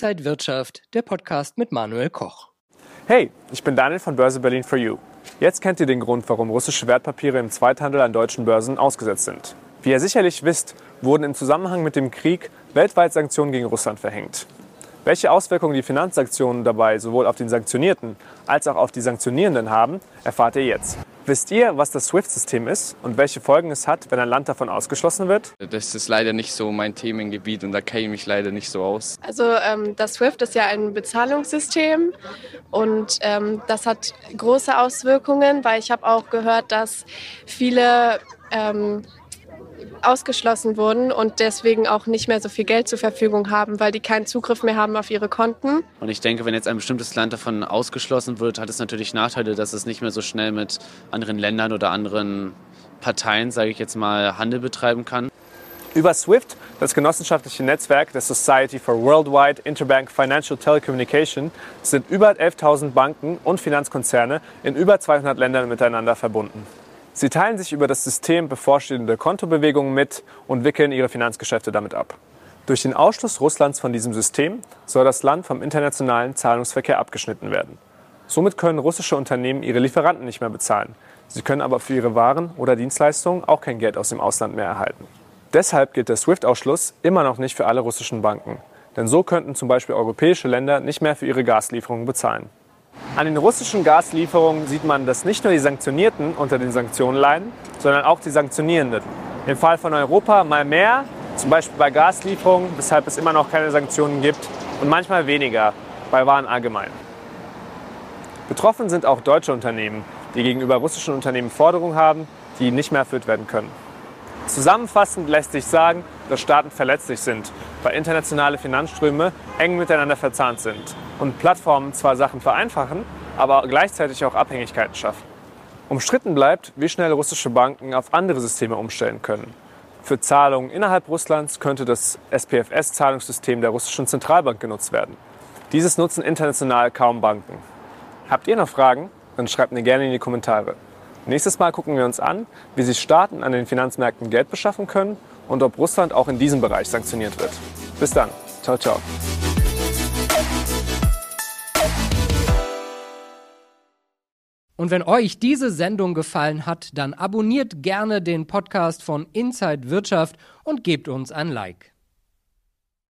Inside Wirtschaft, der Podcast mit Manuel Koch. Hey, ich bin Daniel von Börse Berlin for You. Jetzt kennt ihr den Grund, warum russische Wertpapiere im Zweithandel an deutschen Börsen ausgesetzt sind. Wie ihr sicherlich wisst, wurden im Zusammenhang mit dem Krieg weltweit Sanktionen gegen Russland verhängt. Welche Auswirkungen die Finanzsanktionen dabei sowohl auf den Sanktionierten als auch auf die Sanktionierenden haben, erfahrt ihr jetzt. Wisst ihr, was das SWIFT-System ist und welche Folgen es hat, wenn ein Land davon ausgeschlossen wird? Das ist leider nicht so mein Themengebiet und da kenne ich mich leider nicht so aus. Also ähm, das SWIFT ist ja ein Bezahlungssystem und ähm, das hat große Auswirkungen, weil ich habe auch gehört, dass viele ähm, ausgeschlossen wurden und deswegen auch nicht mehr so viel Geld zur Verfügung haben, weil die keinen Zugriff mehr haben auf ihre Konten. Und ich denke, wenn jetzt ein bestimmtes Land davon ausgeschlossen wird, hat es natürlich Nachteile, dass es nicht mehr so schnell mit anderen Ländern oder anderen Parteien, sage ich jetzt mal, Handel betreiben kann. Über SWIFT, das genossenschaftliche Netzwerk der Society for Worldwide Interbank Financial Telecommunication, sind über 11.000 Banken und Finanzkonzerne in über 200 Ländern miteinander verbunden. Sie teilen sich über das System bevorstehende Kontobewegungen mit und wickeln ihre Finanzgeschäfte damit ab. Durch den Ausschluss Russlands von diesem System soll das Land vom internationalen Zahlungsverkehr abgeschnitten werden. Somit können russische Unternehmen ihre Lieferanten nicht mehr bezahlen. Sie können aber für ihre Waren oder Dienstleistungen auch kein Geld aus dem Ausland mehr erhalten. Deshalb gilt der SWIFT-Ausschluss immer noch nicht für alle russischen Banken. Denn so könnten zum Beispiel europäische Länder nicht mehr für ihre Gaslieferungen bezahlen. An den russischen Gaslieferungen sieht man, dass nicht nur die Sanktionierten unter den Sanktionen leiden, sondern auch die Sanktionierenden. Im Fall von Europa mal mehr, zum Beispiel bei Gaslieferungen, weshalb es immer noch keine Sanktionen gibt, und manchmal weniger bei Waren allgemein. Betroffen sind auch deutsche Unternehmen, die gegenüber russischen Unternehmen Forderungen haben, die nicht mehr erfüllt werden können. Zusammenfassend lässt sich sagen, dass Staaten verletzlich sind, weil internationale Finanzströme eng miteinander verzahnt sind und Plattformen zwar Sachen vereinfachen, aber gleichzeitig auch Abhängigkeiten schaffen. Umstritten bleibt, wie schnell russische Banken auf andere Systeme umstellen können. Für Zahlungen innerhalb Russlands könnte das SPFS-Zahlungssystem der russischen Zentralbank genutzt werden. Dieses nutzen international kaum Banken. Habt ihr noch Fragen? Dann schreibt mir gerne in die Kommentare. Nächstes Mal gucken wir uns an, wie sich Staaten an den Finanzmärkten Geld beschaffen können und ob Russland auch in diesem Bereich sanktioniert wird. Bis dann. Ciao, ciao. Und wenn euch diese Sendung gefallen hat, dann abonniert gerne den Podcast von Inside Wirtschaft und gebt uns ein Like.